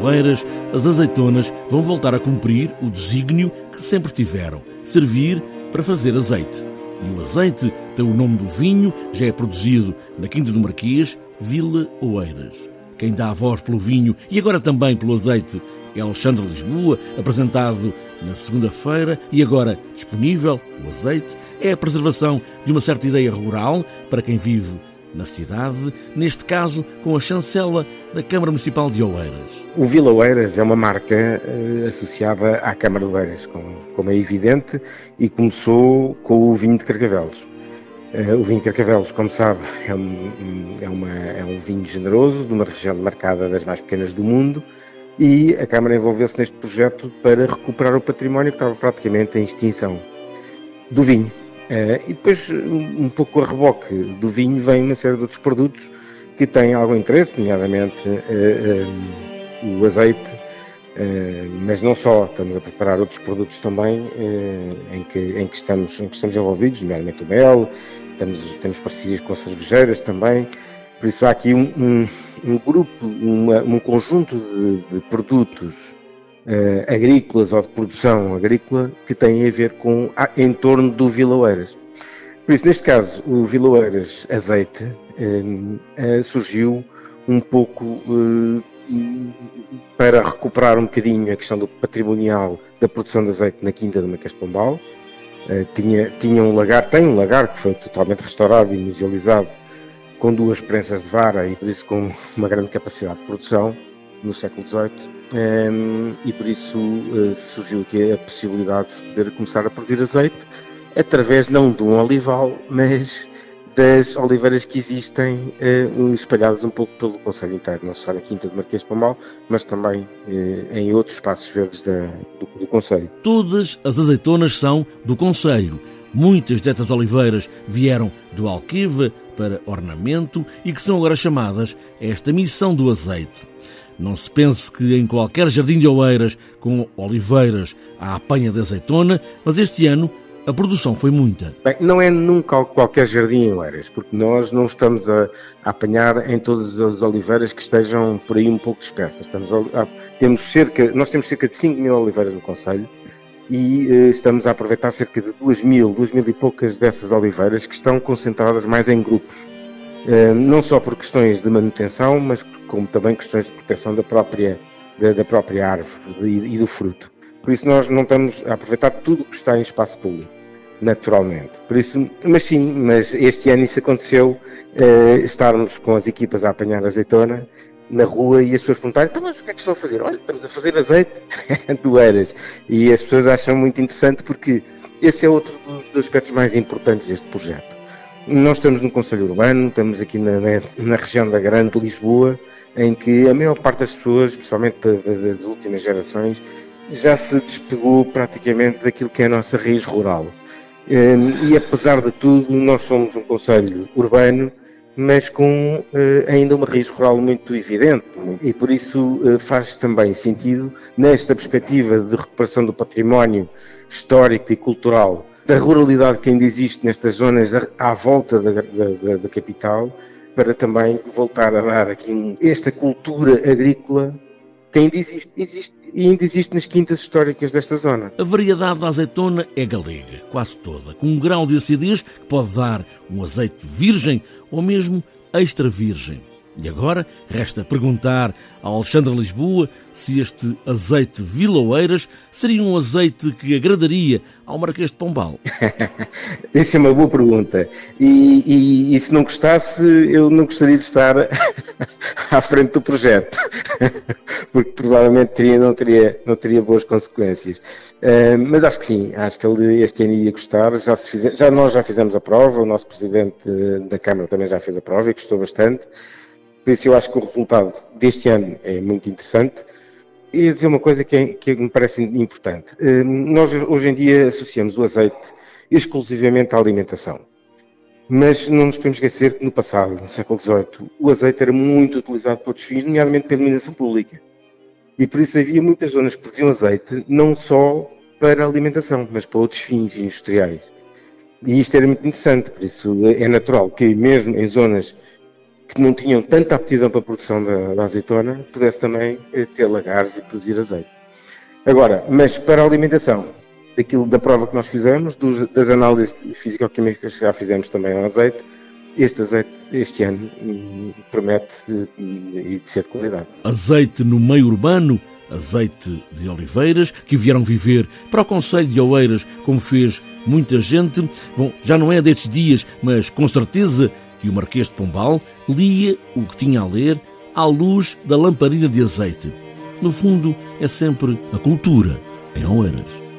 Oeiras, as azeitonas vão voltar a cumprir o desígnio que sempre tiveram: servir para fazer azeite. E o azeite tem o nome do vinho, já é produzido na Quinta do Marquês, Vila Oeiras. Quem dá a voz pelo vinho e agora também pelo azeite é Alexandre Lisboa, apresentado na segunda-feira e agora disponível, o azeite, é a preservação de uma certa ideia rural para quem vive na cidade, neste caso com a chancela da Câmara Municipal de Oeiras. O Vila Oeiras é uma marca eh, associada à Câmara de Oeiras, como, é evidente, e começou com o vinho de Carcavelos. Uh, o vinho de Carcavelos, como sabe, é um, é, uma, é um vinho generoso, de uma região marcada das mais pequenas do mundo, e a Câmara envolveu-se neste projeto para recuperar o património que estava praticamente em extinção do vinho. Uh, e depois, um pouco a reboque do vinho, vem uma série de outros produtos que têm algum interesse, nomeadamente uh, uh, o azeite, mas não só, estamos a preparar outros produtos também em, que, em, que estamos, em que estamos envolvidos, nomeadamente o mel, temos, temos parcerias com cervejeiras também, por isso há aqui um, um, um grupo, uma, um conjunto de, de produtos uh, agrícolas ou de produção agrícola que têm a ver com a, em torno do Viloeiras. Por isso, neste caso, o Viloeiras Azeite uh, surgiu um pouco uh, para recuperar um bocadinho a questão do patrimonial da produção de azeite na Quinta de Macas Pombal. tinha, tinha um lagar, tem um lagar que foi totalmente restaurado e musealizado com duas prensas de vara e por isso com uma grande capacidade de produção no século XVIII um, ehm, e por isso uh, surgiu aqui a possibilidade de se poder começar a produzir azeite através não de um olival, mas das oliveiras que existem uh, espalhadas um pouco pelo Conselho inteiro, não só na Quinta de Marquês de Pombal, mas também uh, em outros espaços verdes da, do, do Conselho. Todas as azeitonas são do Conselho. Muitas destas oliveiras vieram do Alqueva para ornamento e que são agora chamadas esta missão do azeite. Não se pense que em qualquer jardim de oeiras com oliveiras há apanha de azeitona, mas este ano a produção foi muita. Bem, não é nunca qualquer jardim em Oeiras, porque nós não estamos a, a, apanhar em todas as oliveiras que estejam por aí um pouco dispersas. Estamos a, a, temos cerca, nós temos cerca de 5 mil oliveiras no Conselho e eh, estamos a aproveitar cerca de 2 mil, 2 mil e poucas dessas oliveiras que estão concentradas mais em grupos. Eh, não só por questões de manutenção, mas como também questões de proteção da própria, da, da própria árvore e, do fruto. Por isso nós não estamos a aproveitar tudo o que está em espaço público naturalmente. Por isso, mas sim, mas este ano isso aconteceu, uh, estarmos com as equipas a apanhar azeitona na rua e as pessoas perguntarem, então, mas o que é que estão a fazer? Olha, estamos a fazer azeite do Eiras. E as pessoas acham muito interessante porque esse é outro dos aspectos mais importantes deste projeto. Nós estamos no Conselho Urbano, estamos aqui na, na, na, região da Grande Lisboa, em que a maior parte das pessoas, especialmente das últimas gerações, já se despegou praticamente daquilo que é a nossa raiz rural. Hum, e apesar de tudo, nós somos um Conselho Urbano, mas com eh, ainda uma raiz rural muito evidente. E por isso eh, faz também sentido, nesta perspectiva de recuperação do património histórico e cultural da ruralidade que ainda existe nestas zonas à volta da, da, da capital, para também voltar a dar aqui esta cultura agrícola que ainda existe, existe, ainda existe nas quintas históricas desta zona. A variedade da azeitona é galega, quase toda, com um grau de acidez que pode dar um azeite virgem ou mesmo extra virgem. E agora resta perguntar a Alexandre Lisboa se este azeite Viloeiras seria um azeite que agradaria ao Marquês de Pombal. Essa é uma boa pergunta. E, e, e, se não gostasse, eu não gostaria de estar à frente do projeto, porque provavelmente teria, não, teria, não teria boas consequências. Uh, mas acho que sim, acho que ele este ano ia gostar. Já, se fize, já nós já fizemos a prova, o nosso presidente da Câmara também já fez a prova e gostou bastante. Por isso eu acho que o resultado deste ano é muito interessante. E dizer uma coisa que, é, que me parece importante. Eh, nós hoje em dia associamos o azeite exclusivamente à alimentação. Mas não nos podemos esquecer que no passado, no século XVIII, o azeite era muito utilizado para outros fins, nomeadamente para a iluminação pública. E por isso havia muitas zonas que produziam azeite não só para alimentação, mas para outros fins industriais. E isto era muito interessante, por isso é natural que mesmo em zonas que não tinham tanta aptidão para a produção da, da azeitona, pudesse também eh, ter lagares e produzir azeite. Agora, mas para a alimentação, daquilo da prova que nós fizemos, dos, das análises físico-químicas que já fizemos também ao azeite, este azeite este ano hum, promete e ser de qualidade. Azeite no meio urbano, azeite de oliveiras, que vieram viver para o Conselho de Oeiras, como fez muita gente. Bom, já não é destes dias, mas com certeza que o Marquês de Pombal lia o que tinha a ler à luz da lamparina de azeite. No fundo, é sempre a cultura em Oeiras.